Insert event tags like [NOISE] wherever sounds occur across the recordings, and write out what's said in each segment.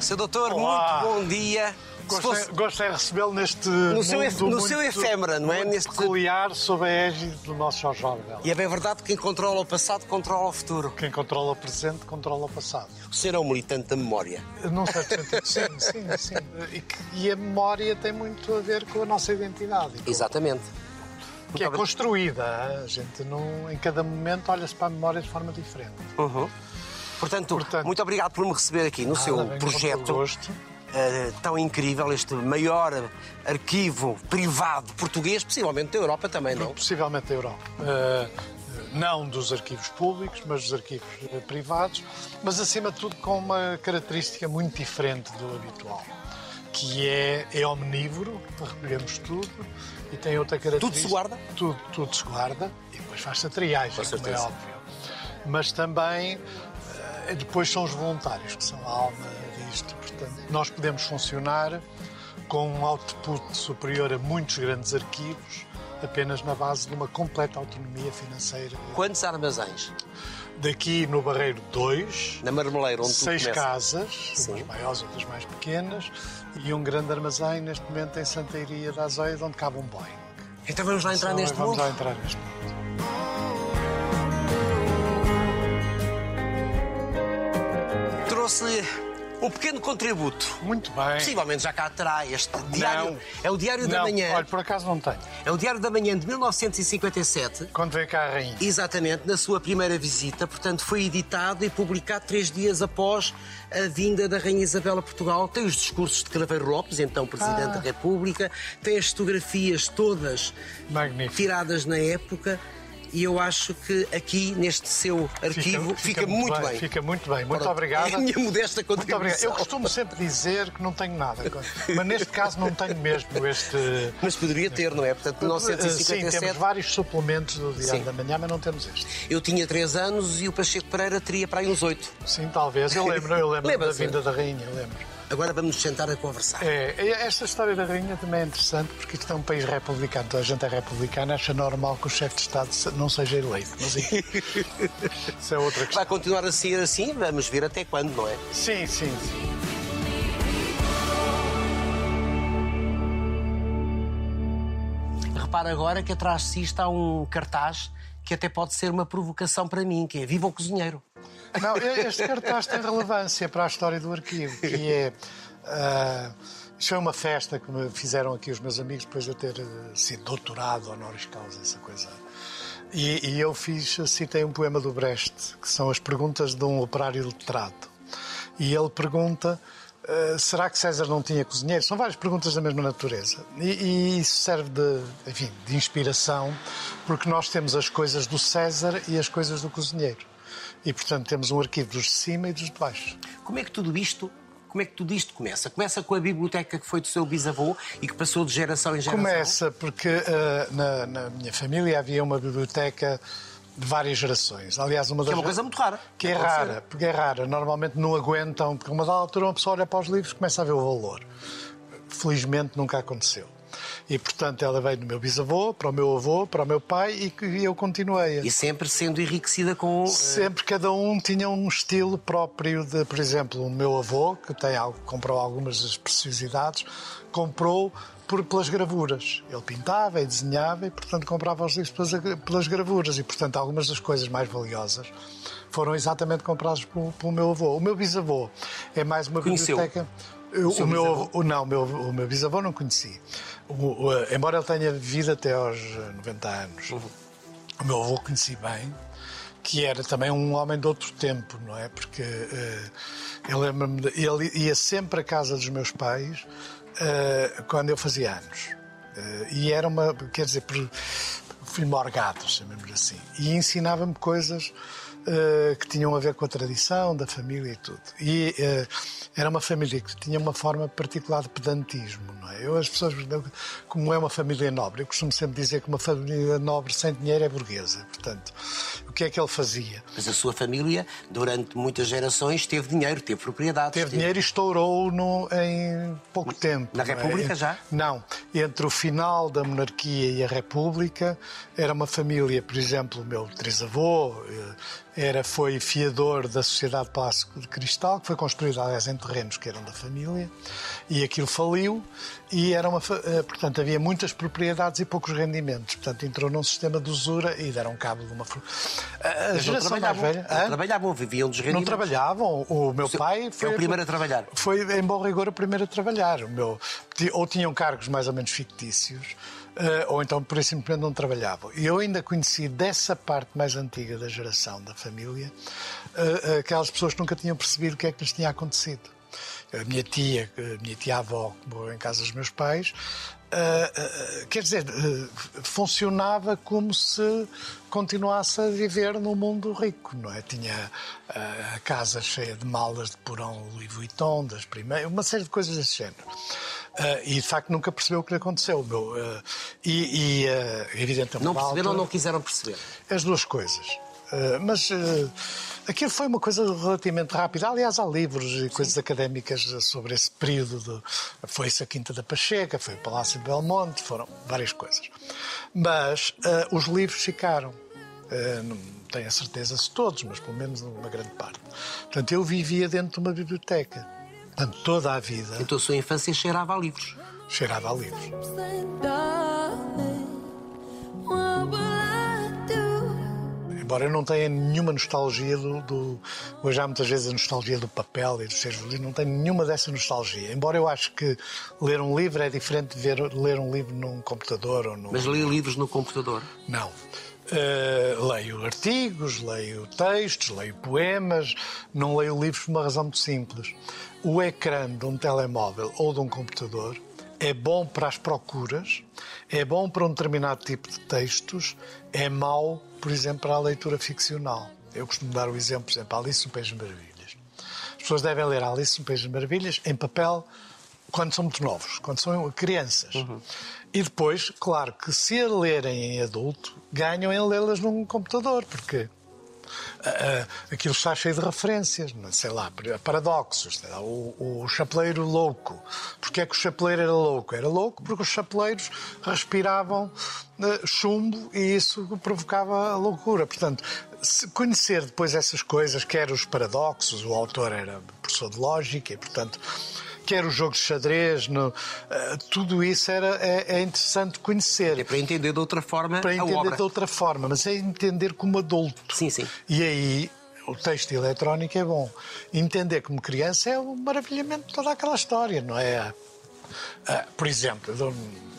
Seu doutor, Olá. muito bom dia. Gostei, fosse gostei de recebê-lo neste no seu, no muito, seu efêmera, não é? Neste... peculiar sob a égide do nosso Jorge Orwell. E é bem verdade que quem controla o passado controla o futuro. Quem controla o presente, controla o passado. O senhor é um militante da memória. Num certo sentido, sim, [LAUGHS] sim, sim. E, que- e a memória tem muito a ver com a nossa identidade. com- Exatamente. Que é Muito construída. A gente, não, em cada momento, olha-se para a memória de forma diferente. Uhum. Portanto, Portanto- muito obrigado por me receber aqui no seu bem, projeto eh, tão incrível, este maior arquivo privado português, possivelmente da Europa também, não? Possivelmente da Europa. Eh, não dos arquivos públicos, mas dos arquivos eh, privados, mas acima de tudo com uma característica muito diferente do habitual, que é, é omnívoro, recolhemos tudo e tem outra característica. Tudo se guarda? Tudo, tudo se guarda e depois faz-se a triagem, Com como é óbvio. Mas também depois são os voluntários que são a alma disto. Portanto, nós podemos funcionar com um output superior a muitos grandes arquivos, apenas na base de uma completa autonomia financeira. Quantos armazéns? Daqui no Barreiro 2, Na Marmeleira, onde seis casas, Sim. umas maiores, outras mais pequenas, e um grande armazém neste momento em Santa Iria da Azeida, onde cabe um Boeing. Então vamos lá entrar Então, neste Vamos mundo? lá entrar neste mundo. Um pequeno contributo. Muito bem. Possivelmente já cá terá este diário. Não. É o Diário da Não, Manhã. olha, por acaso não tenho. É o Diário da Manhã de 1957. Quando veio cá a rainha. Exatamente, na sua primeira visita, portanto, foi editado e publicado três dias após a vinda da Rainha Isabel a Portugal. Tem os discursos de Craveiro Lopes, então Presidente Ah. da República, tem as fotografias todas Magnífico. tiradas na época. E eu acho que aqui, neste seu arquivo, fica, muito bem. Fica muito bem. Muito Ora, obrigado. É [LAUGHS] a minha modesta contribuição. Eu costumo sempre dizer que não tenho nada, mas neste caso não tenho mesmo este. Mas poderia ter, não é? Portanto, Sim, 1957. temos vários suplementos do Diário Sim. da Manhã, mas não temos este. Eu tinha três anos e o Pacheco Pereira teria para aí uns oito. Sim, talvez. Eu lembro, eu lembro da vinda da rainha, eu lembro. Agora vamos nos sentar a conversar. É, esta história da rainha também é interessante porque isto é um país republicano. Toda a gente é republicana, acha normal que o chefe de Estado não seja eleito. Mas [LAUGHS] isso é outra questão. Vai continuar a ser assim, vamos ver até quando, não é? Sim, sim, sim. Repara agora que atrás de si está um cartaz que até pode ser uma provocação para mim, que é Viva o Cozinheiro. Não, este cartaz tem relevância para a história do arquivo, que é. ah, isto foi uma festa que me fizeram aqui os meus amigos depois de eu ter eh, sido doutorado, honoris causa, essa coisa. E, e eu fiz, citei um poema do Brecht, que são as perguntas de um operário letrado. E ele pergunta: ah, será que César não tinha cozinheiro? São várias perguntas da mesma natureza. E, e isso serve de, enfim, de inspiração, porque nós temos as coisas do César e as coisas do cozinheiro. E, portanto, temos um arquivo dos de cima e dos de baixo. Como é que tudo isto, como é que tudo isto começa? Começa com a biblioteca que foi do seu bisavô e que passou de geração em geração? Começa porque ah, na, na minha família havia uma biblioteca de várias gerações. Aliás, uma Que é das uma coisa muito rara. Que é rara, porque é rara. Normalmente não aguentam, porque uma dada altura uma pessoa olha para os livros e começa a ver o valor. Felizmente nunca aconteceu. E, portanto, ela veio do meu bisavô, para o meu avô, para o meu pai e eu continuei. E sempre sendo enriquecida com... eh, Sempre cada um tinha um estilo próprio de, por exemplo, o meu avô, que tem algo, comprou algumas das preciosidades, comprou por, pelas gravuras. Ele pintava e desenhava e, portanto, comprava os livros pelas, pelas gravuras. E, portanto, algumas das coisas mais valiosas foram exatamente compradas pelo, pelo meu avô. O meu bisavô é mais uma Conheceu? biblioteca. Eu- seu o meu, bisavô? o- não, o meu, o meu bisavô não conheci. O- o- embora ele tenha vivido até aos eh, 90 anos. O meu avô conheci bem, que era também um homem de outro tempo, não é? Porque de- ele ia sempre à casa dos meus pais eh, quando eu fazia anos. Eh, e era uma, quer dizer, fui morgado, chamemos assim. E ensinava-me coisas eh, que tinham a ver com a tradição da família e tudo. E era uma família que tinha uma forma particular de pedantismo, não é? Eu, as pessoas, como é uma família nobre, eu costumo sempre dizer que uma família nobre sem dinheiro é burguesa. Portanto, o que é que ele fazia? Mas a sua família, durante muitas gerações, teve dinheiro, teve propriedades. Teve dinheiro e estourou no, em pouco tempo. Na é? República já? Não. Entre o final da monarquia e a República, era uma família, por exemplo, o meu trisavô, eh, era, foi fiador da Sociedade Palácio de Cristal, que foi construída, aliás, em terrenos que eram da família, e aquilo faliu, e era uma, eh, portanto, havia muitas propriedades e poucos rendimentos. Portanto, entrou num sistema de usura e deram cabo de uma... A Mas geração mais velha... Não trabalhavam, viviam dos rendimentos. Não trabalhavam. O meu pai foi... É o primeiro a trabalhar. Foi, em bom rigor, o primeiro a trabalhar. O meu, ou tinham cargos mais ou menos fictícios, Uh, ou então por isso simplesmente não trabalhavam. E eu ainda conheci dessa parte mais antiga da geração da família uh, aquelas pessoas que nunca tinham percebido o que é que lhes tinha acontecido. A minha tia, a minha tia-avó, que morou em casa dos meus pais, Uh, uh, quer dizer, uh, funcionava como se continuasse a viver num mundo rico, não é? Tinha a casa cheia de malas de porão Louis Vuitton, das primeiras, uma série de coisas desse género. e de facto nunca percebeu o que lhe aconteceu. Meu, e, e evidentemente. Não perceberam ou não quiseram perceber? As duas coisas. Mas Aquilo foi uma coisa relativamente rápida. Aliás, há livros e coisas académicas sobre esse período. De... Foi-se a Quinta da Pacheca, foi o Palácio de Belmonte, foram várias coisas. Mas uh, os livros ficaram. Uh, não tenho a certeza se todos, mas pelo menos uma grande parte. Portanto, eu vivia dentro de uma biblioteca. Portanto, toda a vida. Então a sua infância cheirava a livros. Cheirava a livros. Embora eu não tenha nenhuma nostalgia do, do. Hoje há muitas vezes a nostalgia do papel e dos seus livros, não tenho nenhuma dessa nostalgia. Embora eu acho que ler um livro é diferente de ver, ler um livro num computador ou num. Mas ler livros no computador? Não. Uh, leio artigos, leio textos, leio poemas, não leio livros por uma razão muito simples. O ecrã de um telemóvel ou de um computador é bom para as procuras, é bom para um determinado tipo de textos, é mau, por exemplo, para a leitura ficcional. Eu costumo dar o exemplo, por exemplo, Alice no País das Maravilhas. As pessoas devem ler Alice no País das Maravilhas em papel quando são muito novos, quando são crianças. Uhum. E depois, claro que se a lerem em adulto, ganham em lê-las num computador, porque aquilo está cheio de referências, sei lá, paradoxos. Lá, o, o chapeleiro louco. Porquê é que o chapeleiro era louco? Era louco porque os chapeleiros respiravam uh, chumbo e isso provocava loucura. Portanto, conhecer depois essas coisas, quer os paradoxos, o autor era professor de lógica e, portanto, quer o jogo de xadrez, no, uh, tudo isso era, é, é, interessante conhecer. É para entender de outra forma Para entender obra. de outra forma, mas é entender como adulto. Sim, sim. E aí o texto eletrónico é bom. Entender como criança é o maravilhamento de toda aquela história, não é? Uh, por exemplo,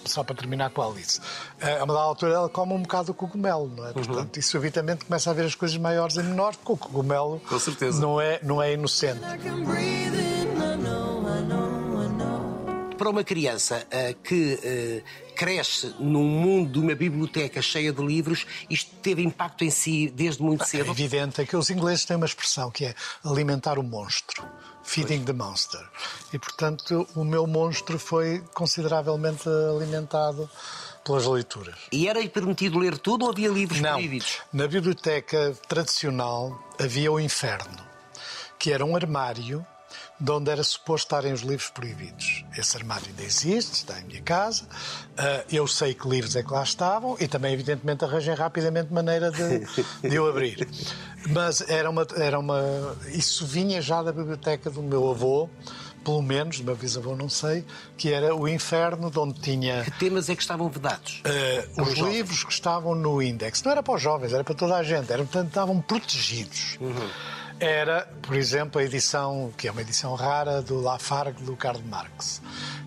só para terminar com a Alice, uh, a uma dada altura ela come um bocado o cogumelo, não é? Uhum. Portanto, e subitamente começa a ver as coisas maiores e menores, porque o cogumelo com certeza. Não, é, não é inocente para uma criança uh, que uh, cresce num mundo de uma biblioteca cheia de livros, isto teve impacto em si desde muito cedo? É evidente, é que os ingleses têm uma expressão que é alimentar o monstro. Feeding pois. the monster. E, portanto, o meu monstro foi consideravelmente alimentado pelas leituras. E era permitido ler tudo ou havia livros Não. proibidos? Na biblioteca tradicional havia o inferno, que era um armário de onde era suposto estarem os livros proibidos. Esse armário ainda existe, está em minha casa. Uh, eu sei que livros é que lá estavam e também, evidentemente, arranjei rapidamente maneira de, de eu abrir. Mas era uma, era uma. Isso vinha já da biblioteca do meu avô pelo menos, do meu bisavô não sei, que era o inferno, de onde tinha... Que temas é que estavam vedados? Uh, os jovens. livros que estavam no índex. Não era para os jovens, era para toda a gente. Era, portanto, estavam protegidos. Uhum era, por exemplo, a edição, que é uma edição rara, do Lafargue do Karl Marx.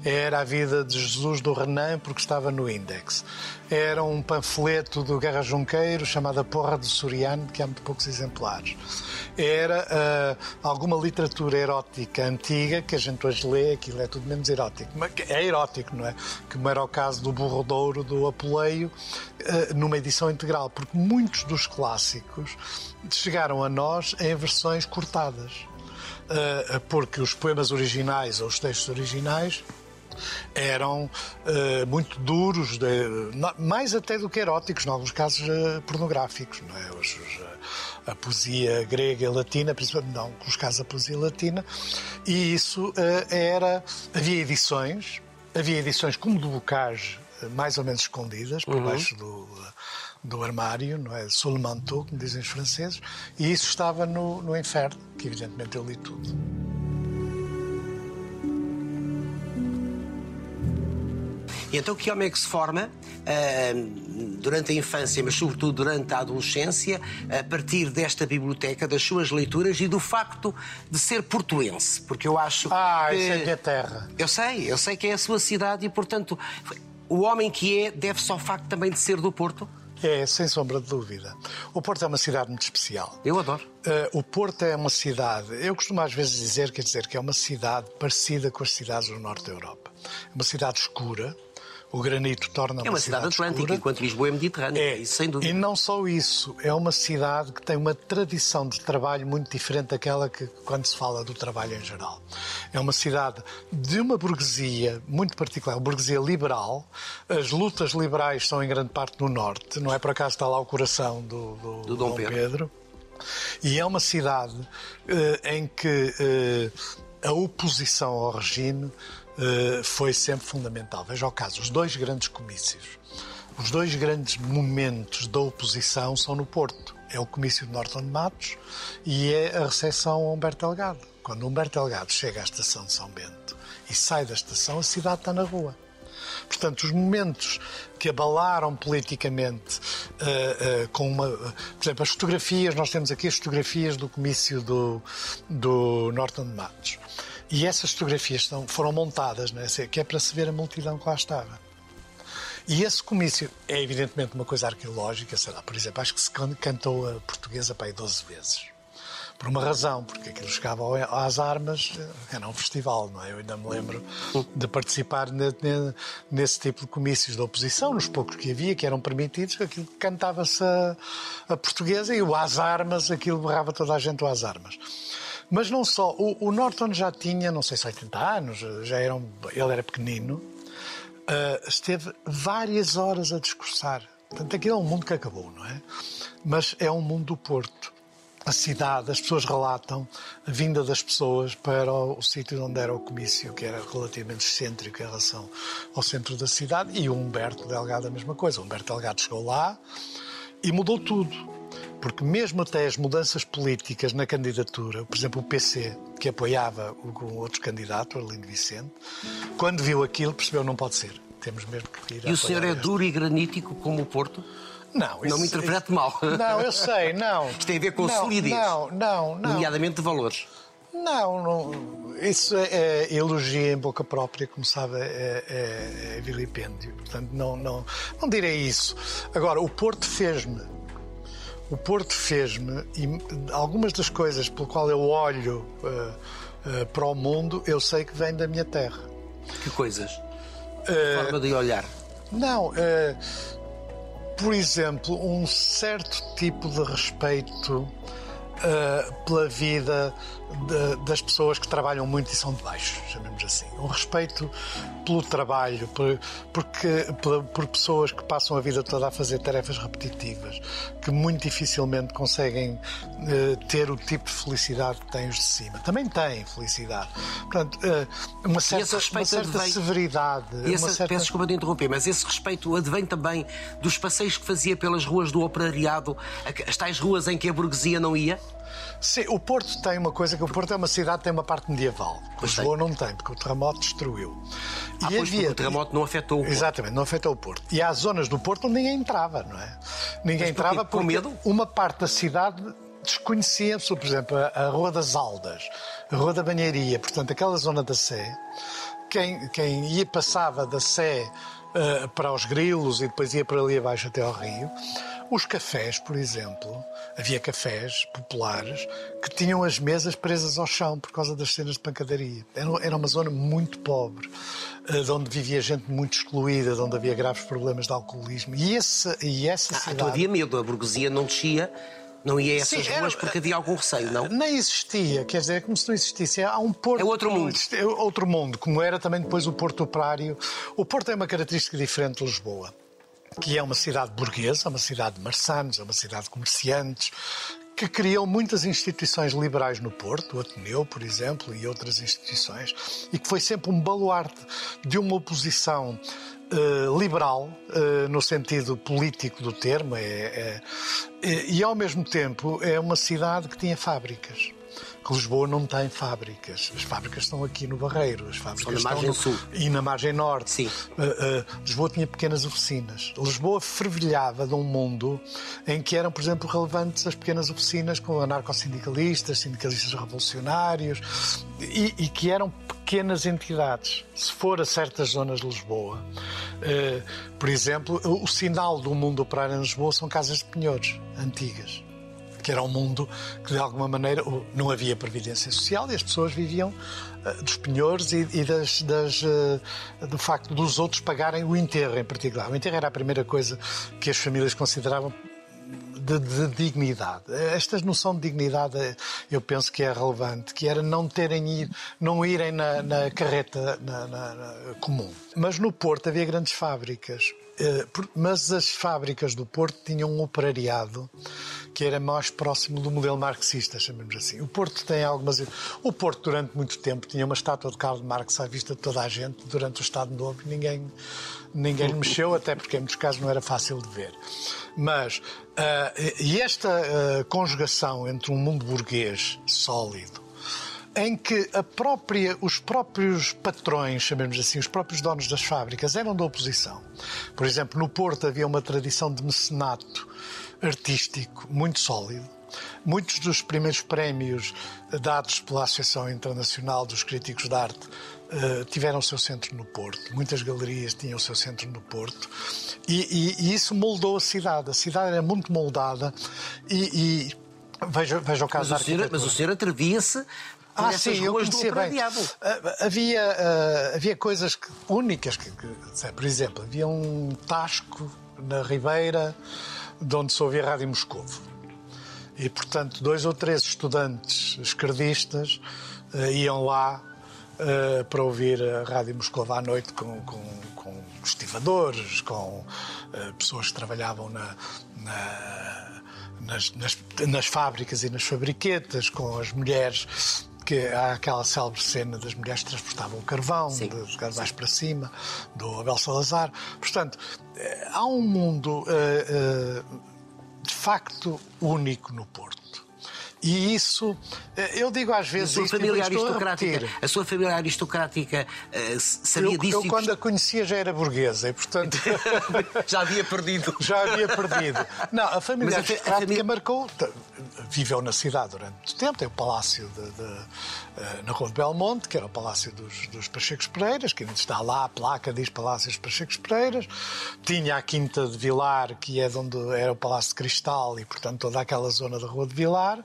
Era a vida de Jesus do Renan, porque estava no Index. Era um panfleto do Guerra Junqueiro chamado A Porra do Soriano, que há muito poucos exemplares. Era uh, alguma literatura erótica antiga que a gente hoje lê, aquilo é tudo menos erótico. É erótico, não é? Como era o caso do Burro Douro, do Apuleio, uh, numa edição integral, porque muitos dos clássicos chegaram a nós em versões cortadas. Uh, porque os poemas originais ou os textos originais eram uh, muito duros, de, mais até do que eróticos, em alguns casos uh, pornográficos. Não é? Os, os, a poesia grega e latina, principalmente não, nos casos a poesia latina, e isso uh, era. Havia edições, havia edições como do Bocage, mais ou menos escondidas, por uhum. baixo do do armário, não é? Sous le manteau, como dizem os franceses, e isso estava no, no inferno, que evidentemente eu li tudo. E então que homem é que se forma uh, durante a infância, mas sobretudo durante a adolescência, a partir desta biblioteca, das suas leituras e do facto de ser portuense? Porque eu acho ah, que... isso é minha terra. Eu sei, eu sei que é a sua cidade e, portanto, o homem que é deve-se ao facto também de ser do Porto? É, sem sombra de dúvida. O Porto é uma cidade muito especial. Eu adoro. Uh, o Porto é uma cidade, eu costumo às vezes dizer, quer dizer, que é uma cidade parecida com as cidades do norte da Europa. É uma cidade escura, o granito torna É uma cidade, cidade atlântica, escura. enquanto Lisboa é mediterrânea, é, isso sem dúvida. E não só isso, é uma cidade que tem uma tradição de trabalho muito diferente daquela que quando se fala do trabalho em geral. É uma cidade de uma burguesia muito particular, uma burguesia liberal. As lutas liberais são em grande parte no norte, não é por acaso está lá o coração do, do, do Dom, Dom Pedro. Pedro. E é uma cidade uh, em que uh, a oposição ao regime eh, foi sempre fundamental. Veja o caso, os dois grandes comícios, os dois grandes momentos da oposição são no Porto. É o comício de Norton Matos e é a recepção a Humberto Delgado. Quando Humberto Delgado chega à estação de São Bento e sai da estação, a cidade está na rua. Portanto, os momentos que abalaram politicamente uh, uh, com uma. Por exemplo, as fotografias, nós temos aqui as fotografias do comício do, do Norton de Matos. E essas fotografias são, foram montadas, né, que é para se ver a multidão que lá estava. E esse comício é evidentemente uma coisa arqueológica, sei lá, por exemplo, acho que se cantou a portuguesa para aí 12 vezes. Por uma razão, porque aquilo chegava às armas, era um festival, não é? Eu ainda me lembro de participar nesse tipo de comícios da oposição, nos poucos que havia, que eram permitidos, aquilo cantava-se a, a portuguesa e o às armas, aquilo berrava toda a gente às armas. Mas não só, o, o, Norton já tinha, não sei se 80 anos, já era um, ele era pequenino, uh, esteve várias horas a discursar. Portanto, aquilo é um mundo que acabou, não é? Mas é um mundo do Porto. A cidade, as pessoas relatam a vinda das pessoas para o, o sítio onde era o comício, que era relativamente excêntrico em relação ao centro da cidade, e o Humberto Delgado a mesma coisa. O Humberto Delgado chegou lá e mudou tudo porque mesmo até as mudanças políticas na candidatura, por exemplo, o PC, que apoiava o outro candidato, Arlindo Vicente, quando viu aquilo percebeu não pode ser. Temos mesmo que ir E o senhor é este. duro e granítico como o Porto? Não, isso, não me interprete mal. Não, eu sei, não. [LAUGHS] Isto tem a ver com não, solidez. Não, não, não. Nomeadamente de valores. Não, não, isso é, é elogio em boca própria, como sabe, é, é, é vilipêndio. Portanto, não, não, não direi isso. Agora, o Porto fez-me o Porto fez-me, e algumas das coisas pelo qual eu olho uh, uh, para o mundo, eu sei que vem da minha terra. Que coisas? Uh, forma de olhar? Não, por exemplo, um certo tipo de respeito pela vida de, das pessoas que trabalham muito e são de baixo, chamemos assim. Um respeito pelo trabalho, por, porque, por, por, pessoas que passam a vida toda a fazer tarefas repetitivas, que muito dificilmente conseguem uh, ter o tipo de felicidade que têm os de cima. Também têm felicidade. Portanto, uh, uma certa, uma certa advém... severidade. Esse, uma certa... Peço desculpa de interromper, mas esse respeito advém também dos passeios que fazia pelas ruas do operariado, as tais ruas em que a burguesia não ia? Sim, o Porto tem uma coisa que o Porto é uma cidade que tem uma parte medieval. Lisboa não tem, porque o terremoto destruiu. Ah, e havia... o terremoto não afetou o Porto. Exatamente, não afetou o Porto. E há zonas do Porto onde ninguém entrava, não é? Ninguém entrava porque medo? uma parte da cidade desconhecia-se, por exemplo, a Rua das Aldas, a Rua da Banharia, portanto, aquela zona da Sé, quem, quem ia passava da Sé uh, para os Grilos e depois ia para ali abaixo até ao Rio, os cafés, por exemplo, havia cafés populares que tinham as mesas presas ao chão por causa das cenas de pancadaria. Era uma zona muito pobre, eh, de onde vivia gente muito excluída, de onde havia graves problemas de alcoolismo. E, esse, e essa ah, cidade... Então havia medo, a burguesia não descia não ia a essas Sim, ruas era, porque havia algum receio, não? Nem existia, quer dizer, é como se não existisse. Há um porto. É outro mundo. É outro mundo, como era também depois o Porto Operário. O Porto é uma característica diferente de Lisboa que é uma cidade burguesa, uma cidade de marçanos, uma cidade de comerciantes, que criou muitas instituições liberais no Porto, o Ateneu, por exemplo, e outras instituições, e que foi sempre um baluarte de uma oposição uh, liberal, uh, no sentido político do termo, é, é, e ao mesmo tempo é uma cidade que tinha fábricas que Lisboa não tem fábricas. As fábricas estão aqui no Barreiro, as fábricas na margem no... sul. e na margem norte. Sim. Uh, uh, Lisboa tinha pequenas oficinas. Lisboa fervilhava de um mundo em que eram, por exemplo, relevantes as pequenas oficinas com anarcossindicalistas, sindicalistas revolucionários e, e que eram pequenas entidades. Se for a certas zonas de Lisboa, uh, por exemplo, o sinal do mundo operário em Lisboa são casas de penhores antigas que era um mundo que de alguma maneira não havia previdência social e as pessoas viviam uh, dos penhores e, e das, das uh, do facto dos outros pagarem o enterro em particular. O enterro era a primeira coisa que as famílias consideravam de, de, dignidade. Esta noção de dignidade eu penso que é relevante, que era não terem ir, não irem na, na carreta na, na, comum. Mas no Porto havia grandes fábricas, eh, mas as fábricas do Porto tinham um operariado que era mais próximo do modelo marxista, chamemos assim. O Porto tem algumas. O Porto, durante muito tempo, tinha uma estátua de Karl Marx à vista de toda a gente durante o Estado Novo. Ninguém, ninguém lhe [LAUGHS] mexeu, até porque em muitos casos não era fácil de ver. Mas. Uh, e esta uh, conjugação entre um mundo burguês sólido em que própria, os próprios patrões, chamemos assim, os próprios donos das fábricas eram da oposição. Por exemplo, no Porto havia uma tradição de mecenato artístico muito sólido. Muitos dos primeiros prémios dados pela Associação Internacional dos Críticos de Arte uh, tiveram o seu centro no Porto. Muitas galerias tinham o seu centro no Porto. E, e, e isso moldou a cidade. A cidade era muito moldada e, e Veja, veja o caso mas, o senhor, mas o senhor atrevia-se ah, sim, eu conhecia bem. Ah, havia, uh, havia coisas que, únicas, que, que, por exemplo, havia um tasco na Ribeira de onde se ouvia a Rádio Moscovo. E, portanto, dois ou três estudantes esquerdistas uh, iam lá uh, para ouvir a Rádio Moscovo à noite com, com, com estivadores, com pessoas que trabalhavam na, na, nas, nas, nas fábricas e nas fabriquetas, com as mulheres que há aquela célebre cena das mulheres que transportavam o carvão, Sim. dos carvões para cima, do Abel Salazar. Portanto, eh, há um mundo uh, uh, de facto único no Porto. E isso, eu digo às vezes. A sua família aristocrática, a, a, sua família aristocrática uh, sabia eu, disso? Eu, quando a conhecia, já era burguesa e, portanto. [LAUGHS] já havia perdido. Já havia perdido. Não, a família Mas aristocrática a família... marcou. Viveu na cidade durante muito tempo, tem o palácio de, de, eh, na Rua de Belmonte, que era o palácio dos, dos Pachecos Pereiras, que ainda está lá, a placa diz Palácio dos Pachecos Pereiras. Tinha a Quinta de Vilar, que é onde era o Palácio de Cristal e, portanto, toda aquela zona da Rua de Vilar.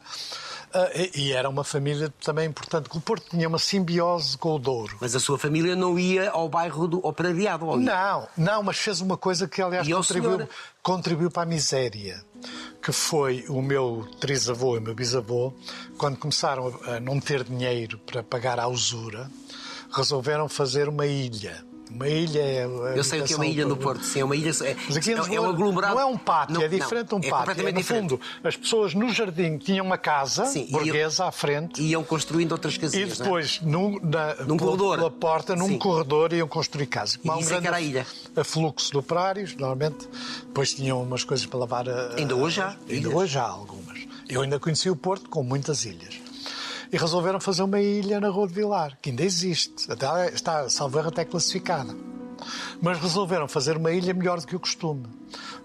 Uh, e, era uma família também importante, que o Porto tinha uma simbiose com o Douro. Mas a sua família não ia ao bairro do Operariado? Ou não, não, mas fez uma coisa que, aliás, contribuiu, contribuiu para a miséria, que foi o meu trisavô e o meu bisavô, quando começaram a não ter dinheiro para pagar a usura, resolveram fazer uma ilha uma ilha é. Eu sei o que é uma ilha no Porto, sim, é uma ilha. É, Mas aqui é, é um aglomerado. Não é um pátio, não, é diferente de um é pátio. É, no diferente. fundo, as pessoas no jardim tinham uma casa sim, burguesa iam, à frente. Iam construindo outras casinhas. E depois, é? num, na, num pela, corredor. pela porta, num sim. corredor, iam construir casas. E um grande era a ilha. fluxo de operários, normalmente. Depois tinham umas coisas para lavar. A, ainda hoje há? Ainda hoje há algumas. Eu ainda conheci o Porto com muitas ilhas e resolveram fazer uma ilha na Rua de Vilar, que ainda existe. Até está, salvo até classificada. Mas resolveram fazer uma ilha melhor do que o costume.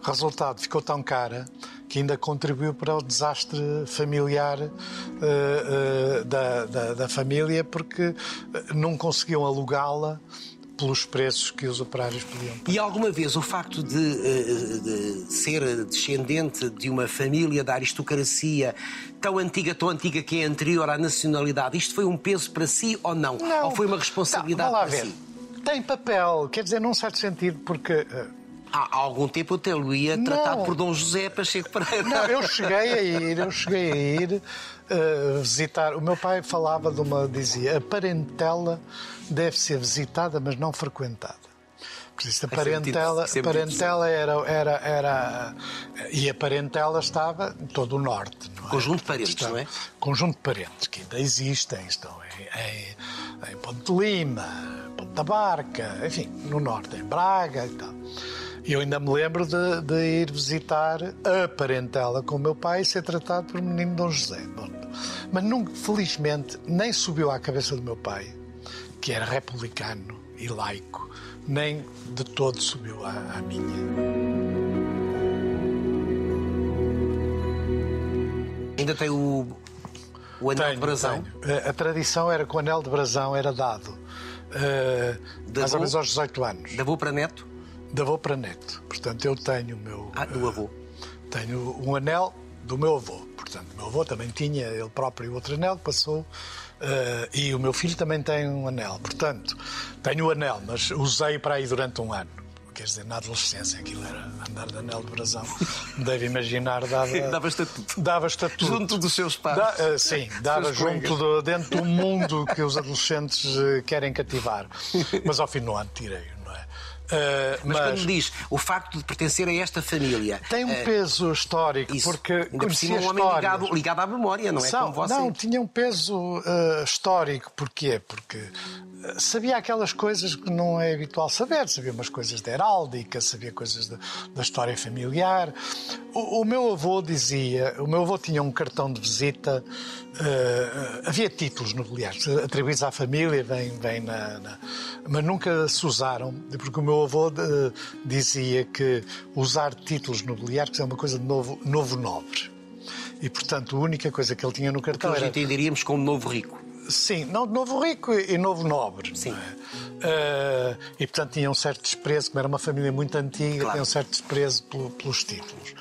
O resultado ficou tão cara que ainda contribuiu para o desastre familiar uh, uh, da, da, da, família, porque não conseguiam alugá-la pelos preços que os operários podiam pagar. E alguma vez o facto de, eh, de, ser descendente de uma família da aristocracia tão antiga, tão antiga que é anterior à nacionalidade, isto foi um peso para si ou não? não. Ou foi uma responsabilidade tá, para ver. si? Tem papel, quer dizer, num certo sentido, porque. Eh, há algum tempo eu até o ia tratado por Dom José Pacheco Pereira. Não, eu cheguei a ir, eu cheguei a ir uh, visitar. O meu pai falava de uma, dizia, a parentela deve ser visitada, mas não frequentada. Porque isso, a parentela, a parentela era, era, era. E a parentela estava em todo o norte. Não é? Conjunto de parentes, estava, não é? Conjunto de parentes, que ainda existem. Estão em, em, em Ponte Lima, Ponte Tabarca, enfim, no norte, em Braga e tal. Eu ainda me lembro de, de, ir visitar a parentela com o meu pai e ser tratado por menino Dom José. Bom, mas nunca, felizmente nem subiu à cabeça do meu pai, que era republicano e laico, nem de todo subiu à, à minha. Ainda tem o, o anel tenho, de brasão? Tenho. A tradição era que o anel de brasão era dado uh, mais ou menos aos 18 anos. De avô para neto? De avô para neto. Portanto, eu tenho o meu. Ah, do avô. Uh, tenho um anel do meu avô. Portanto, o meu avô também tinha ele próprio outro anel passou. Uh, e o meu filho também tem um anel. Portanto, tenho o anel, mas usei para aí durante um ano quer dizer, na adolescência aquilo era andar de anel de brasão. [LAUGHS] Deve imaginar, dava. dava estatuto. Dava estatuto. Junto dos seus pais. Da, uh, sim, dava junto do, dentro do mundo que os adolescentes uh, querem cativar. [LAUGHS] Mas ao fim do ano tirei Uh, mas, mas, quando diz o facto de pertencer a esta família. Tem um uh, peso histórico, isso, porque. Ainda por cima, um homem ligado, ligado à memória, não é? São, como você. Não, tinha um peso uh, histórico. Porquê? Porque sabia aquelas coisas que não é habitual saber. Sabia umas coisas da heráldica, sabia coisas da, da história familiar. O, o, meu avô dizia, o meu avô tinha um cartão de visita, uh, havia títulos nobiliários atribuídos à família, vem, vem na, na, mas nunca se usaram, porque o meu avô uh, dizia que usar títulos nobiliários é uma coisa de novo, novo nobre. E, portanto, a única coisa que ele tinha no cartão que era... entenderíamos como novo rico. Sim, não de novo rico e novo nobre. Sim. Uh, e portanto tinha um certo desprezo, como era uma família muito antiga, claro. tinha um certo desprezo pelo, pelos títulos.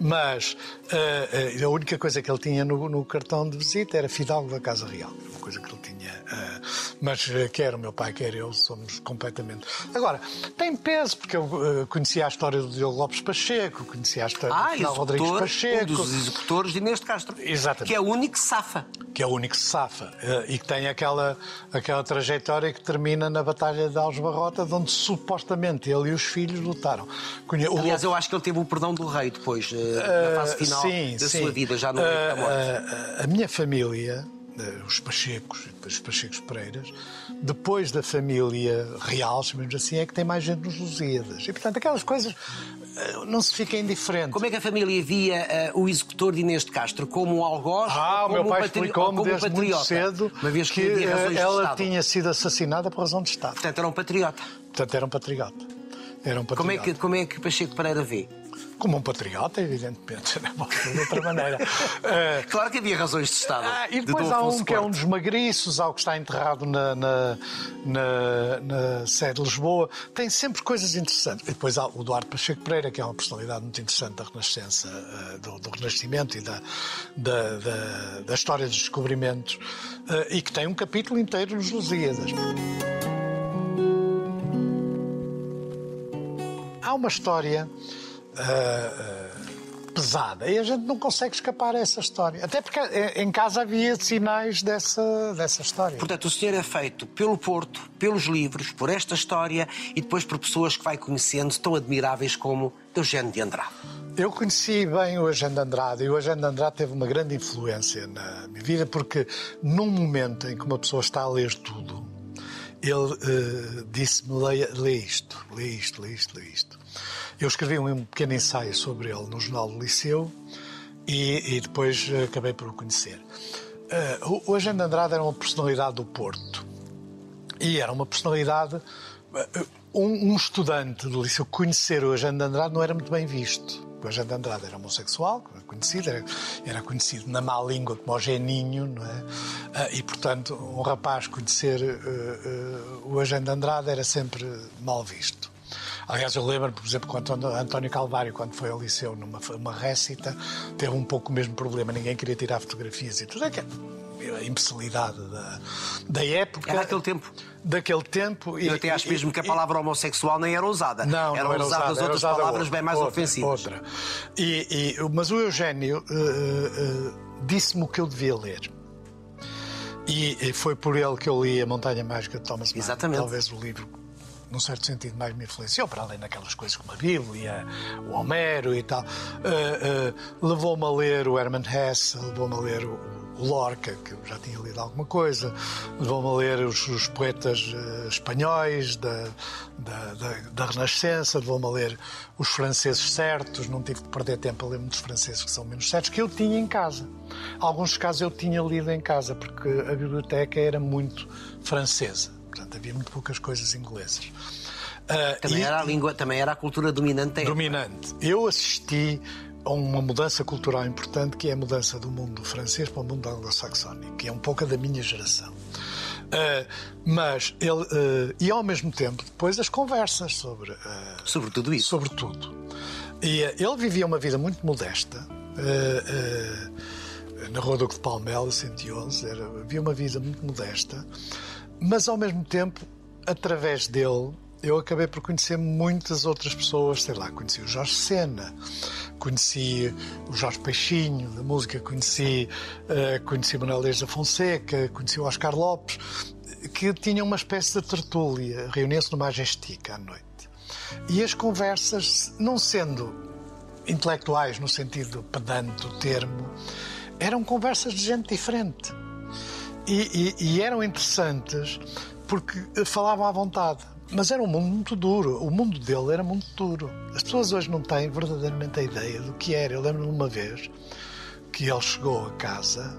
Mas uh, a única coisa que ele tinha no, no, cartão de visita era Fidalgo da Casa Real. Uma coisa que ele tinha. Uh, mas quer o meu pai, quer eu, somos completamente. Agora, tem peso, porque eu conhecia a história do Diogo Lopes Pacheco, conhecia a história ah, do Rodrigues Pacheco. Um dos executores de Inês de Castro. Exatamente. Que é o único que safa. Que é o único que safa. e que tem aquela, aquela trajetória que termina na Batalha de Algebarrota, onde supostamente ele e os filhos lutaram. Aliás, eu acho que ele teve o perdão do rei depois, na fase final sim, da sim. sua vida, já no da morte. Uh, a minha família, os Pachecos, os Pachecos Pereiras, depois da família real, chamemos assim, é que tem mais gente nos Lusíadas. E, portanto, aquelas coisas não se fica indiferente. Como é que a família via uh, o executor de Inês de Castro? Como um algoz ah, ou como meu pai um explicou-me desde um muito cedo uma vez que, que ela tinha sido assassinada por razão de Estado. Portanto, era um patriota. Portanto, era um patriota. Era um patriota. Como é que, como é que Pacheco Pereira vê? Como um patriota, evidentemente, [LAUGHS] de outra maneira. [LAUGHS] claro que havia razões de Estado. Ah, e depois de há um que é um dos magriços, há o que está enterrado na, na, na, na sede de Lisboa. Tem sempre coisas interessantes. E depois há o Duarte Pacheco Pereira, que é uma personalidade muito interessante da Renascença, eh, do, do Renascimento e da, da, da, da, história dos descobrimentos, eh, e que tem um capítulo inteiro nos Lusíadas. Há uma história uh, pesada. E a gente não consegue escapar a essa história. Até porque eh, em casa havia sinais dessa, dessa história. Portanto, o senhor é feito pelo Porto, pelos livros, por esta história e depois por pessoas que vai conhecendo tão admiráveis como Eugênio de Andrade. Eu conheci bem o Eugênio de Andrade e o de Andrade teve uma grande influência na minha vida porque num momento em que uma pessoa está a ler tudo, ele uh, disse-me: lê, lê isto, lê isto, lê isto, lê isto. Eu escrevi um pequeno ensaio sobre ele no Jornal do Liceu e, e depois eh, acabei por o conhecer. Uh, o Agente Andrade era uma personalidade do Porto e era uma personalidade. Uh, um, um, estudante do liceu conhecer o Agente Andrade não era muito bem visto. O Agente Andrade era homossexual, conhecido, era, era, conhecido na má língua como o geninho, não é? Uh, e, portanto, um rapaz conhecer o Agente Andrade era sempre mal visto. Aliás, eu lembro, por exemplo, quando António Calvário, quando foi ao liceu numa uma récita, teve um pouco o mesmo problema. Ninguém queria tirar fotografias e tudo. É que a imbecilidade da, da época. Era daquele tempo. Daquele tempo. Eu até acho e, mesmo que a palavra homossexual nem era usada. Não, eram não era usadas usada, outras usada palavras outra, bem mais outra, ofensivas. Outra. E, e, mas o Eugênio uh, uh, disse-me o que eu devia ler. E, foi por ele que eu li A Montanha Mágica de Thomas Mann. Exatamente. Talvez o livro num certo sentido, mais me influenciou, para além daquelas coisas como a Bíblia, o Homero e tal. Uh, uh, levou-me a ler o Hermann Hesse, levou-me a ler o, o Lorca, que eu já tinha lido alguma coisa, levou-me a ler os, os poetas uh, espanhóis da, da, da, da Renascença, levou-me a ler os franceses certos, não tive de perder tempo a ler muitos franceses que são menos certos, que eu tinha em casa. Alguns casos eu tinha lido em casa, porque a biblioteca era muito francesa, portanto havia muito poucas coisas inglesas. Uh, também, e, era a língua, também era a cultura dominante. Dominante. Eu assisti a uma mudança cultural importante, que é a mudança do mundo francês para o mundo anglo-saxónico, que é um pouco da minha geração. Uh, mas ele uh, e ao mesmo tempo depois as conversas sobre uh, sobre tudo isso sobre tudo e ele vivia uma vida muito modesta na Rua Duque de Palmela 111 era, havia uma vida muito modesta mas ao mesmo tempo através dele eu acabei por conhecer muitas outras pessoas, sei lá, conheci o Jorge Sena, conheci o Jorge Peixinho, da música, conheci, uh, conheci Manuel Leis da Fonseca, conheci o Oscar Lopes, que tinham uma espécie de tertúlia, reuniam-se no Majestic à noite. E as conversas, não sendo intelectuais no sentido pedante do termo, eram conversas de gente diferente. E, e, e eram interessantes porque falavam à vontade mas era um mundo muito duro. O mundo dele era muito duro. As pessoas hoje não têm verdadeiramente a ideia do que era. Eu lembro-me uma vez que ele chegou a casa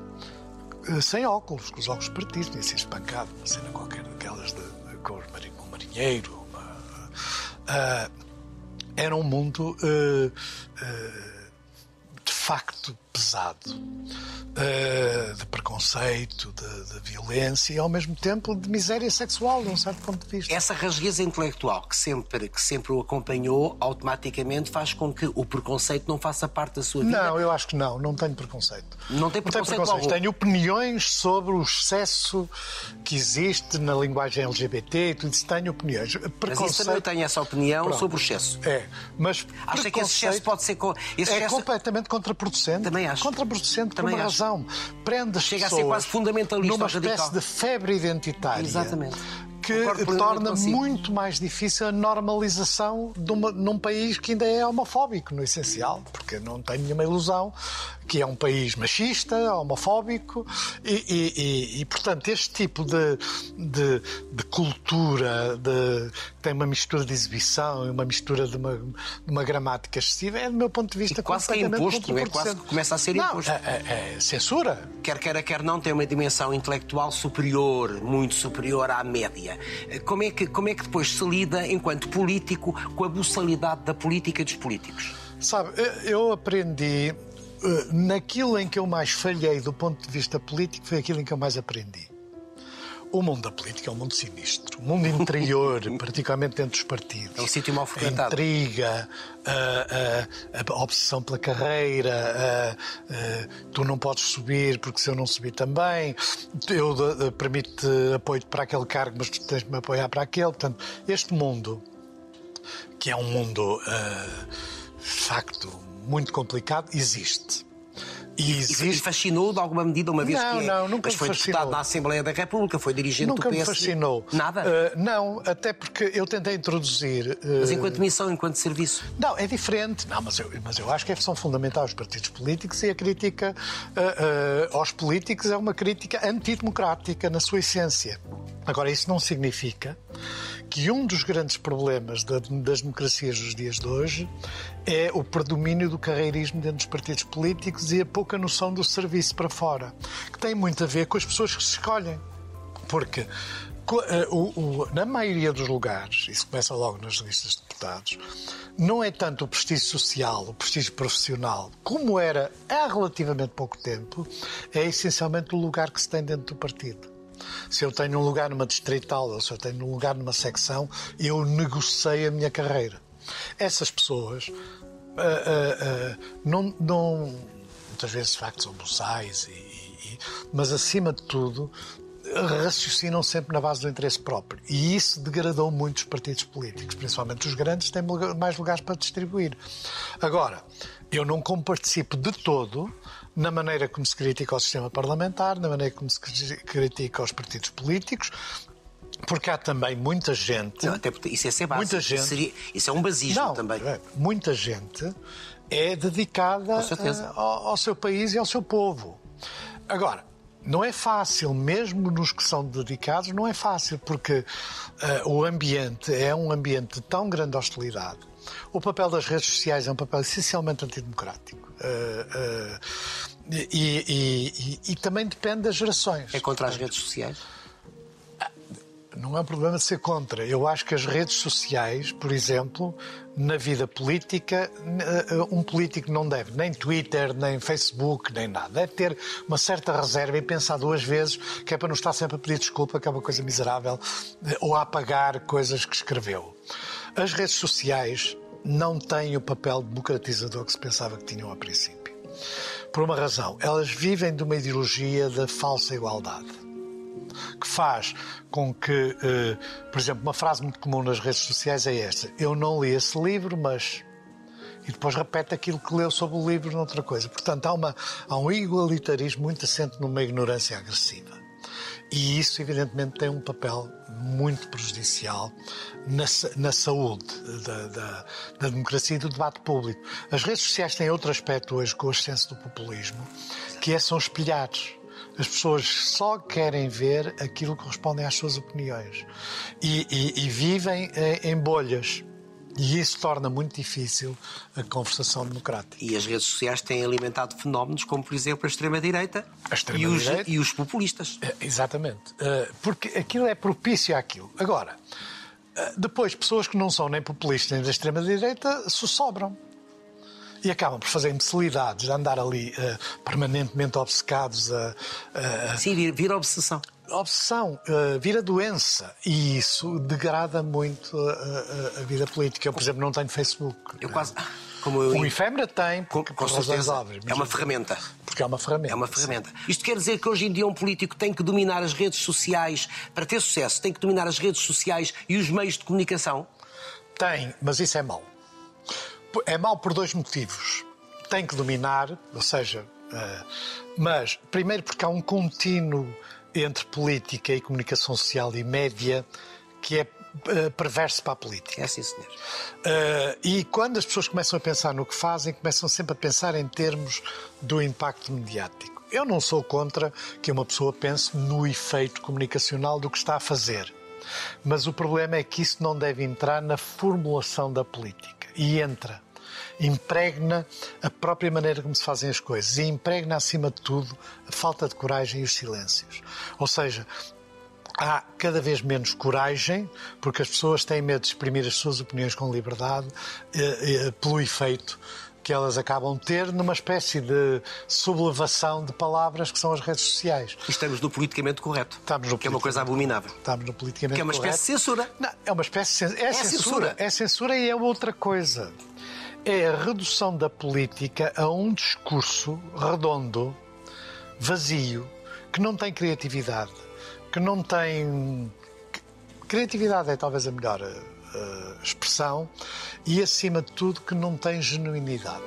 eh, sem óculos, com os óculos partidos, tinha sido espancado, uma cena qualquer daquelas de, de, com o marinheiro. Uma, uh, era um mundo uh, uh, de facto pesado. Uh, de preconceito, de, de, violência e ao mesmo tempo de miséria sexual, de um certo ponto de vista. Essa rasgueza intelectual que sempre, que sempre o acompanhou, automaticamente faz com que o preconceito não faça parte da sua vida? Não, eu acho que não, não tenho preconceito. Não tem preconceito, não tenho, preconceito. tenho opiniões sobre o excesso que existe na linguagem LGBT e tudo isso, tenho opiniões. Preconceito... Mas isso também eu tenho essa opinião Pronto. sobre o excesso. É, mas Acha que esse excesso pode ser... Esse é excesso... completamente contraproducente. Também acho. Contraproducente Também por uma acho. razão. Prende as Chega pessoas a ser quase fundamentalista numa espécie radical. de febre identitária. Exatamente que torna muito mais difícil a normalização de uma, num país que ainda é homofóbico, no essencial, porque não tenho nenhuma ilusão que é um país machista, homofóbico, e, e, e, e portanto, este tipo de, de, de cultura de, tem uma mistura de exibição e uma mistura de uma, uma gramática excessiva, é, do meu ponto de vista, e quase que é imposto, é? Quase que começa a ser não, imposto. É, é, é censura. Quer queira, quer não, tem uma dimensão intelectual superior, muito superior à média. Como é que, como é que depois se lida, enquanto político, com a buçalidade da política e dos políticos? Sabe, eu aprendi eh, naquilo em que eu mais falhei do ponto de vista político foi aquilo em que eu mais aprendi. O mundo da política é um mundo sinistro. O mundo interior, [LAUGHS] particularmente dentro dos partidos. É um sítio mal frequentado. A intriga, a, a, a obsessão pela carreira, a, tu não podes subir porque se eu não subir também, eu permito apoio para aquele cargo, mas tu tens de me apoiar para aquele. Portanto, este mundo, que é um mundo, uh, de facto, muito complicado, existe. E existe... Fascinou de alguma medida, uma vez não, que é, não, nunca mas foi deputado na Assembleia da República, foi dirigente nunca do PS. Nunca me fascinou. Nada? Uh, não, até porque eu tentei introduzir... Uh... Mas enquanto missão, enquanto serviço? Não, é diferente. Não, mas eu, mas eu acho que são fundamentais os partidos políticos e a crítica uh, aos políticos é uma crítica antidemocrática na sua essência. Agora, isso não significa que um dos grandes problemas das democracias dos dias de hoje é o predomínio do carreirismo dentro dos partidos políticos e a pouca noção do serviço para fora, que tem muito a ver com as pessoas que se escolhem. Porque eh, na maioria dos lugares, isso começa logo nas listas de deputados, não é tanto o prestígio social, o prestígio profissional, como era há relativamente pouco tempo, é essencialmente o lugar que se tem dentro do partido. Se eu tenho um lugar numa distrital ou se eu tenho um lugar numa secção, eu negociei a minha carreira. Essas pessoas uh, uh, uh, não, não, muitas vezes de facto são buçais, e, e, mas acima de tudo raciocinam sempre na base do interesse próprio. E isso degradou muitos partidos políticos, principalmente os grandes, têm mais lugares para distribuir. Agora, eu não participo de todo na maneira como se critica o sistema parlamentar, na maneira como se critica os partidos políticos, porque há também muita gente. Não, até porque isso é ser básico. Muita gente, Seria, isso é um basismo não, também. É, muita gente é dedicada ao, ao, ao, seu país e ao seu povo. Agora, não é fácil, mesmo nos que são dedicados, não é fácil, porque uh, o ambiente é um ambiente de tão grande hostilidade. O papel das redes sociais é um papel essencialmente antidemocrático. Uh, uh, e, e, e, e, também depende das gerações. É contra as redes sociais? Não é um problema de ser contra. Eu acho que as redes sociais, por exemplo, na vida política, eh, um político não deve nem Twitter, nem Facebook, nem nada. Deve ter uma certa reserva e pensar duas vezes que é para não estar sempre a pedir desculpa, que é uma coisa miserável, ou a apagar coisas que escreveu. As redes sociais não têm o papel democratizador que se pensava que tinham a princípio. Por uma razão, elas vivem de uma ideologia da falsa igualdade que faz com que, eh, por exemplo, uma frase muito comum nas redes sociais é esta: Eu não li esse livro, mas. E depois repete aquilo que leu sobre o livro noutra coisa. Portanto, há, uma, há um igualitarismo muito assente numa ignorância agressiva. E isso, evidentemente, tem um papel muito prejudicial na, na saúde da, da, da, democracia e do debate público. As redes sociais têm outro aspecto hoje com o ascenso do populismo, que é são espelhados. As pessoas só querem ver aquilo que corresponde às suas opiniões e, e, e vivem em bolhas. E isso torna muito difícil a conversação democrática. E as redes sociais têm alimentado fenómenos como, por exemplo, a extrema-direita extrema e, os, e os populistas. É, exatamente. Eh, porque aquilo é propício àquilo. Agora, eh, depois, pessoas que não são nem populistas nem da extrema-direita se sobram e acabam por fazer imbecilidades, de andar ali uh, permanentemente obcecados a. Sim, vira obsessão. Obsessão, uh, vira doença e isso degrada muito a, a, vida política. Eu, por exemplo, não tenho Facebook. Eu quase. Como eu... O Efemera tem, com, com certeza. Óbvias, é uma ferramenta. Porque é uma ferramenta. É uma ferramenta. Isto quer dizer que hoje em dia um político tem que dominar as redes sociais para ter sucesso, tem que dominar as redes sociais e os meios de comunicação? Tem, mas isso é mau. É mau por dois motivos. Tem que dominar, ou seja, mas primeiro porque há um contínuo entre política e comunicação social e média que é uh, perverso para a política. É sim, senhor. Uh, e quando as pessoas começam a pensar no que fazem, começam sempre a pensar em termos do impacto mediático. Eu não sou contra que uma pessoa pense no efeito comunicacional do que está a fazer. Mas o problema é que isso não deve entrar na formulação da política e entra. Impregna a própria maneira como se fazem as coisas e impregna, acima de tudo, a falta de coragem e os silêncios. Ou seja, há cada vez menos coragem, porque as pessoas têm medo de exprimir as suas opiniões com liberdade, eh, eh, pelo efeito que elas acabam de ter numa espécie de sublevação de palavras que são as redes sociais. E estamos no politicamente correto. Estamos no que é uma coisa abominável. Estamos no politicamente correto. Que é uma espécie de censura. Não, é uma espécie de é, é censura. censura. É censura e é outra coisa. É a redução da política a um discurso redondo, vazio, que não tem criatividade, que não tem. Criatividade é talvez a melhor uh, expressão e, acima de tudo, que não tem genuinidade.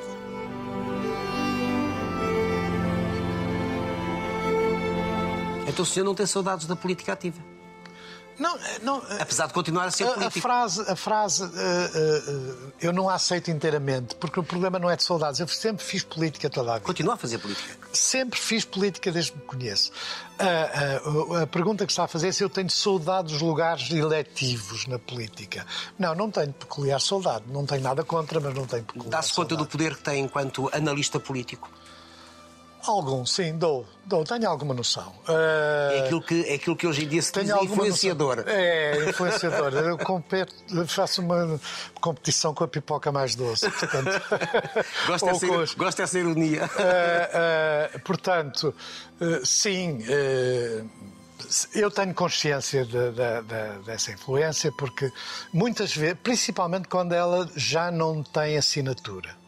Então o senhor não tem saudades da política ativa? Não, não, Apesar de continuar a ser a, político. A frase, a frase uh, uh, eu não a aceito inteiramente, porque o problema não é de saudades. Eu sempre fiz política toda a vida. Continua a fazer política? Sempre fiz política desde que me conheço. Uh, a pergunta que está a fazer é se eu tenho saudade dos lugares eletivos na política. Não, não tenho peculiar saudade. Não tenho nada contra, mas não tenho peculiar Dá-se conta do poder que tem enquanto analista político? Algum, sim, dou, dou, tenho alguma noção. Uh, é, aquilo que, é aquilo que hoje em dia se diz influenciador. Noção. É, influenciador. eu, competo, faço uma competição com a pipoca mais doce. Portanto, gosto, dessa, os... gosto dessa ironia. Uh, uh, portanto, sim. eu tenho consciência de, de, de, dessa influência porque muitas vezes, principalmente quando ela já não tem assinatura.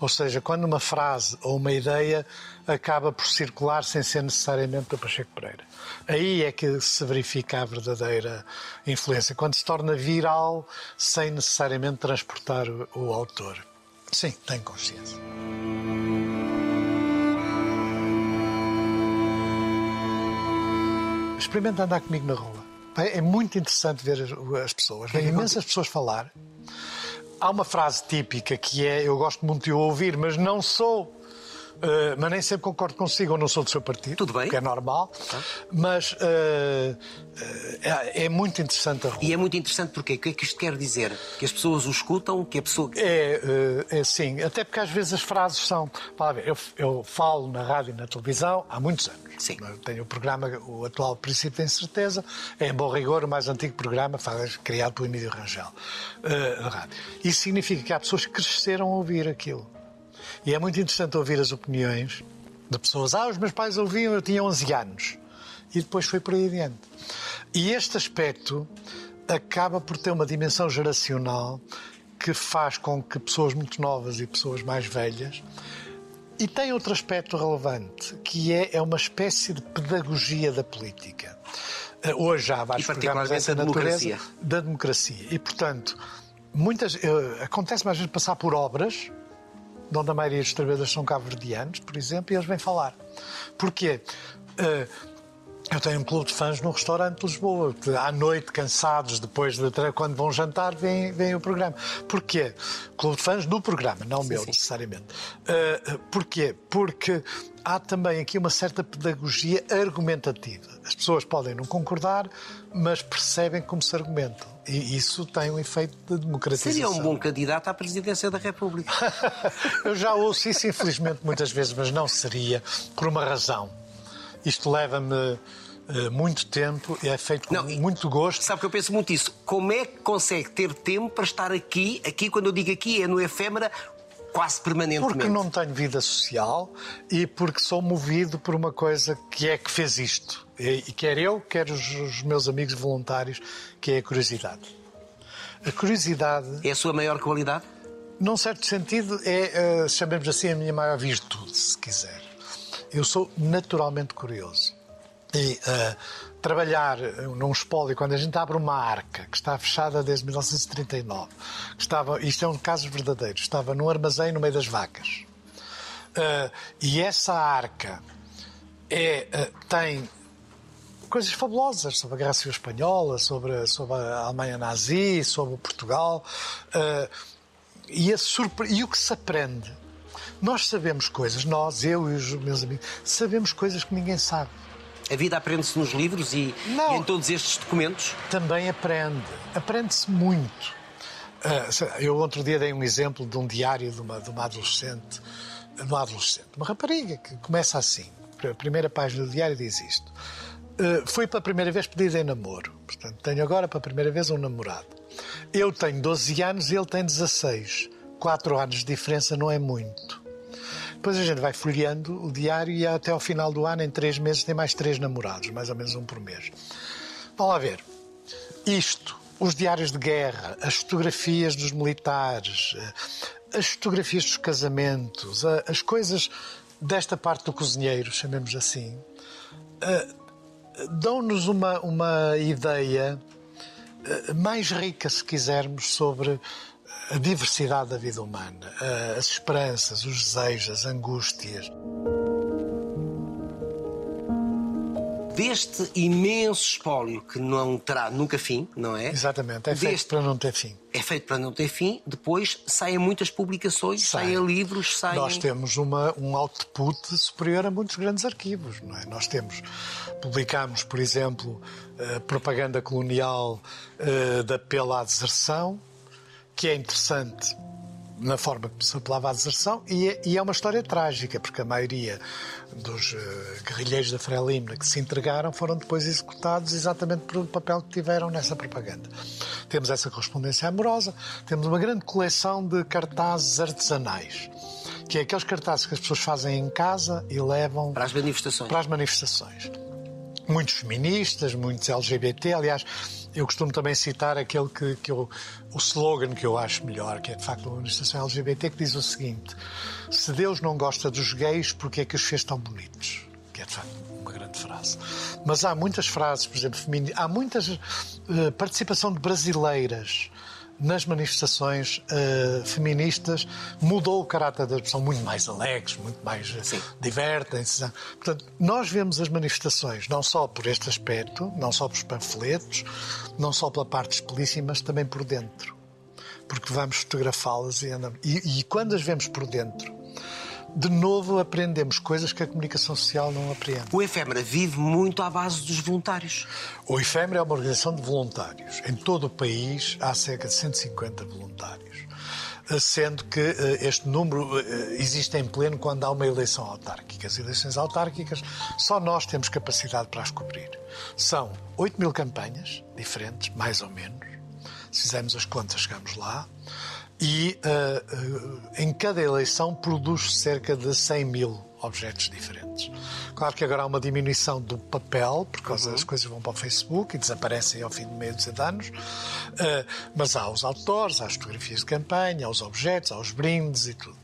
Ou seja, quando uma frase ou uma ideia acaba por circular sem ser necessariamente do Pacheco Pereira. Aí é que se verifica a verdadeira influência, quando se torna viral sem necessariamente transportar o, o autor. Sim, tenho consciência. Experimenta andar comigo na rua. É muito interessante ver as pessoas. Vêm imensas pessoas falar. Há uma frase típica que é: Eu gosto muito de ouvir, mas não sou Uh, mas nem sempre concordo consigo ou não sou do seu partido. Tudo bem. Que é normal. Ah. Mas uh, é, é, muito interessante a rua. E é muito interessante porque o que é que isto quer dizer? Que as pessoas o escutam, que a pessoa. É, é sim, até porque às vezes as frases são. Ver, eu, eu falo na rádio e na televisão há muitos anos. Sim. tenho o programa, o atual Princípio da Incerteza, é em bom rigor o mais antigo programa criado pelo Emílio Rangel. Uh, Isso significa que há pessoas que cresceram a ouvir aquilo. E é muito interessante ouvir as opiniões de pessoas. Ah, os meus pais ouviam, eu tinha 11 anos. E depois foi por aí adiante. E este aspecto acaba por ter uma dimensão geracional que faz com que pessoas muito novas e pessoas mais velhas e tem outro aspecto relevante, que é, é uma espécie de pedagogia da política. Eh, hoje há vários programas dessa natureza democracia. da democracia. E, portanto, muitas, uh, acontece mais vezes passar por obras, onde a maioria dos trabalhadores são cabo-verdianos, por exemplo, e eles vêm falar. Porquê? Uh, eu tenho um clube de fãs num restaurante de Lisboa. À noite, cansados, depois de quando vão jantar, vem, o programa. Porquê? Clube de fãs do programa, não sim, meu, sim. necessariamente. Uh, porquê? Porque há também aqui uma certa pedagogia argumentativa. As pessoas podem não concordar, mas percebem como se argumentam. E isso tem um efeito de democratização. Seria um bom candidato à presidência da República. [LAUGHS] Eu já ouço isso, infelizmente, muitas vezes, mas não seria por uma razão. Isto leva-me muito tempo e é feito com não, muito gosto. Sabe que eu penso muito isso. Como é que consegue ter tempo para estar aqui? Aqui, quando eu digo aqui, é no efêmera, quase permanentemente. Porque não tenho vida social e porque sou movido por uma coisa que é que fez isto. E quer eu, quer os, os meus amigos voluntários, que é a curiosidade. A curiosidade. É a sua maior qualidade? Num certo sentido, é, uh, chamemos assim, a minha maior virtude, se quiser. Eu sou naturalmente curioso. E uh, trabalhar num espólio, quando a gente abre uma arca que está fechada desde 1939, que estava, isto é um caso verdadeiro, estava num armazém no meio das vacas. Uh, e essa arca é, uh, tem coisas fabulosas sobre a Guerra Civil Espanhola, sobre, sobre a Alemanha nazi, sobre Portugal. E, e, o que se aprende nós sabemos coisas, nós, eu e os meus amigos, sabemos coisas que ninguém sabe. A vida aprende-se nos livros e, e, em todos estes documentos? Também aprende. Aprende-se muito. Uh, eu outro dia dei um exemplo de um diário de uma, de uma adolescente, de uma adolescente, uma rapariga que começa assim. A primeira página do diário diz isto. Uh, fui pela primeira vez pedido em namoro. Portanto, tenho agora pela primeira vez um namorado. Eu tenho 12 anos e ele tem 16. Quatro anos de diferença não é muito. Depois a gente vai folheando o diário e até ao final do ano, em três meses, tem mais três namorados, mais ou menos um por mês. Vamos lá ver. Isto, os diários de guerra, as fotografias dos militares, eh, as fotografias dos casamentos, as coisas desta parte do cozinheiro, chamemos assim, eh, dão-nos uma, uma ideia eh, mais rica, se quisermos, sobre a diversidade da vida humana, as esperanças, os desejos, as angústias. Deste imenso espólio que não terá nunca fim, não é? Exatamente, é feito Deste... para não ter fim. É feito para não ter fim, depois saem muitas publicações, Sai. saem livros, saem. Nós temos uma, um output superior a muitos grandes arquivos, não é? Nós temos, publicamos, por exemplo, propaganda colonial da apelo à deserção, que é interessante na forma como se apelava à deserção e é, e é, uma história trágica, porque a maioria dos uh, guerrilheiros da Frelimo que se entregaram foram depois executados exatamente pelo papel que tiveram nessa propaganda. Temos essa correspondência amorosa, temos uma grande coleção de cartazes artesanais, que é aqueles cartazes que as pessoas fazem em casa e levam para as manifestações. Para as manifestações. Muitos feministas, muitos LGBT, aliás, eu costumo também citar aquele que, que eu, o slogan que eu acho melhor, que é de facto uma manifestação LGBT, que diz o seguinte: Se Deus não gosta dos gays, porque é que os fez tão bonitos? Que é de facto uma grande frase. Mas há muitas frases, por exemplo, feministas, há muita uh, participação de brasileiras nas manifestações uh, feministas mudou o caráter das pessoas, são muito mais alegres, muito mais uh, divertem-se. Portanto, nós vemos as manifestações não só por este aspecto, não só pelos panfletos, não só pela parte explícita, mas também por dentro. Porque vamos fotografá-las e, e, e quando as vemos por dentro, de novo aprendemos coisas que a comunicação social não aprende. O Efêmera vive muito à base dos voluntários. O Efêmera é uma organização de voluntários. Em todo o país há cerca de 150 voluntários. Eh, sendo que eh, este número eh, existe em pleno quando há uma eleição autárquica. As eleições autárquicas só nós temos capacidade para as cobrir. São 8 mil campanhas diferentes, mais ou menos. Se fizermos as contas, chegamos lá e uh, uh, em cada eleição produz cerca de 100 mil objetos diferentes. Claro que agora há uma diminuição do papel, porque uhum. as coisas vão para o Facebook e desaparecem ao fim de meio de anos, uh, mas há os outdoors, há as fotografias de campanha, há os objetos, há os brindes e tudo.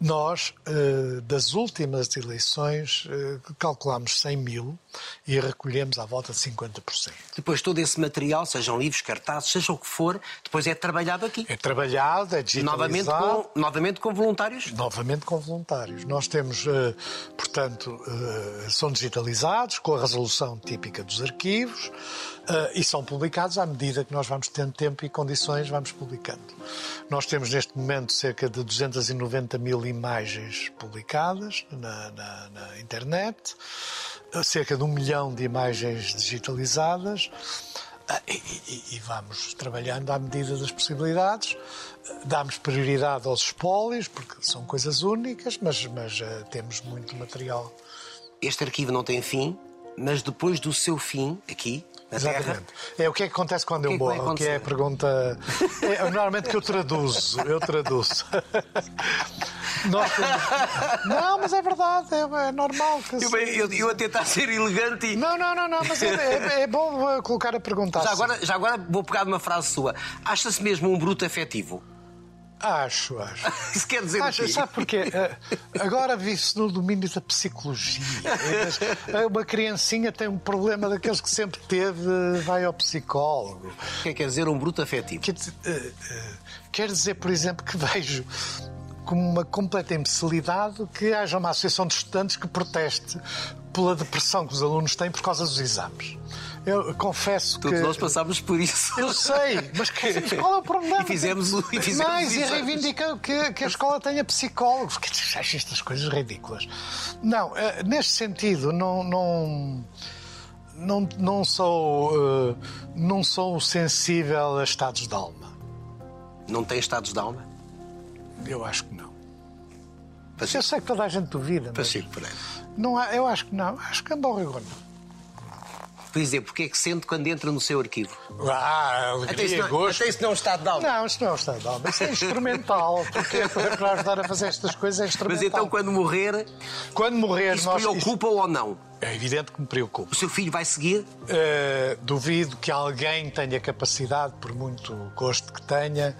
Nós, eh, das últimas eleições, eh, calculámos 100 mil e recolhemos à volta de 50%. Depois todo esse material, sejam livros, cartazes, seja o que for, depois é trabalhado aqui. É trabalhado, é digitalizado. Novamente com, novamente com voluntários? Novamente com voluntários. Nós temos, eh, portanto, são digitalizados com a resolução típica dos arquivos e são publicados à medida que nós vamos tendo tempo e condições, vamos publicando. Nós temos neste momento cerca de 290 mil imagens publicadas na, na, na internet, cerca de um milhão de imagens digitalizadas. Ah, e, e, e, vamos trabalhando à medida das possibilidades. Damos prioridade aos espólios, porque são coisas únicas, mas, mas uh, temos muito material. Este arquivo não tem fim, mas depois do seu fim, aqui, Exatamente. Terra. É o que é que acontece quando eu morro, que é a pergunta. É, normalmente que eu traduzo, eu traduzo. [LAUGHS] Nós temos... Não, mas é verdade, é, é normal. Que eu, eu, eu a tentar ser elegante e... Não, não, não, não mas é, é, é bom uh, colocar a pergunta já assim. Agora, já agora vou pegar numa frase sua. Acha-se mesmo um bruto afetivo? Acho, acho. [LAUGHS] Isso quer dizer acho, Sabe porquê? Eh, agora vive-se no domínio da psicologia. Eh, uma criancinha tem um problema daqueles que sempre teve, vai ao psicólogo. O que é que quer dizer um bruto afetivo? Quer dizer, eh, quer dizer, por exemplo, que vejo como uma completa imbecilidade que haja uma associação de estudantes que proteste pela depressão que os alunos têm por causa dos exames. Eu confesso Todos que. nós passámos por isso. Eu sei, mas que, [LAUGHS] qual é o problema? E fizemos, o, e fizemos Mais, e reivindica que, que a escola tenha psicólogos. Que acho estas coisas ridículas. Não, eh, neste sentido, não. não não, não, sou, uh, não sou sensível a estados de alma. Não tem estados de alma? Eu acho que não. Pacifico. Eu sei que toda a gente duvida. Pacifico Pereira. Não, eu acho que não. Acho que é bom rigor não. Por exemplo, porque é que sente quando entra no seu arquivo? Ah, alegria, até isso não, gosto. Até isso não é um estado de alma. Não, isso não é um estado de alma. Isso é instrumental. Porque é para ajudar a fazer estas coisas é instrumental. Mas então, quando morrer... Quando morrer, isso nós... preocupa ou não? É evidente que me preocupa. O seu filho vai seguir? Uh, duvido que alguém tenha capacidade, por muito gosto que tenha,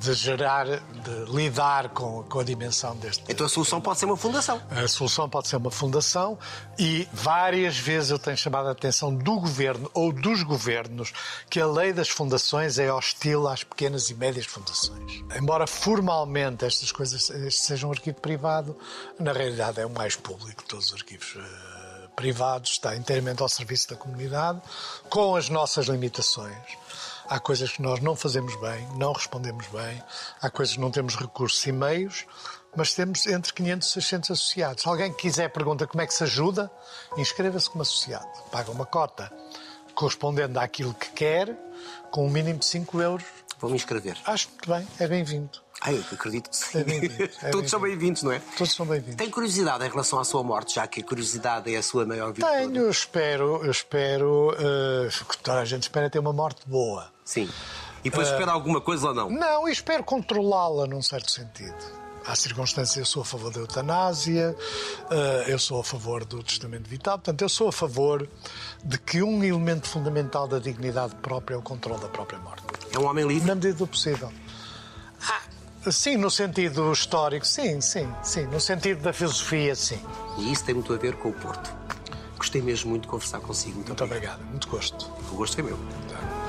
de gerar, de lidar com, com a dimensão deste. Então a solução pode ser uma fundação. A solução pode ser uma fundação e várias vezes eu tenho chamado a atenção do governo ou dos governos que a lei das fundações é hostil às pequenas e médias fundações. Embora formalmente estas coisas sejam um arquivo privado, na realidade é o mais público de todos os arquivos eh, privados, está inteiramente ao serviço da comunidade, com as nossas limitações. Há coisas que nós não fazemos bem, não respondemos bem, há coisas que não temos recursos e meios, mas temos entre 500 e 600 associados. Se alguém quiser pergunta como é que se ajuda, inscreva-se como associado. Paga uma cota correspondendo àquilo que quer, com um mínimo de 5 euros. Vou me inscrever. Acho muito bem, é bem-vindo. Ah, eu acredito que sim. É bem [LAUGHS] é Todos bem são bem-vindos, não é? Todos são bem-vindos. Tem curiosidade em relação à sua morte, já que a curiosidade é a sua maior virtude? Tenho, eu espero, eu espero, uh, que toda a gente espera ter uma morte boa. Sim. E depois uh, espera alguma coisa ou não? Não, eu espero controlá-la num certo sentido. Há circunstâncias, eu sou a favor da eutanásia, uh, eu sou a favor do testamento vital, portanto, eu sou a favor de que um elemento fundamental da dignidade própria é o controle da própria morte. É um homem livre? Na medida do possível. Ah, Sim, no sentido histórico, sim, sim, sim. No sentido da filosofia, sim. E isso tem muito a ver com o Porto. Gostei mesmo muito de conversar consigo. Muito, muito obrigado. obrigado. Muito gosto. O gosto foi meu. Tá.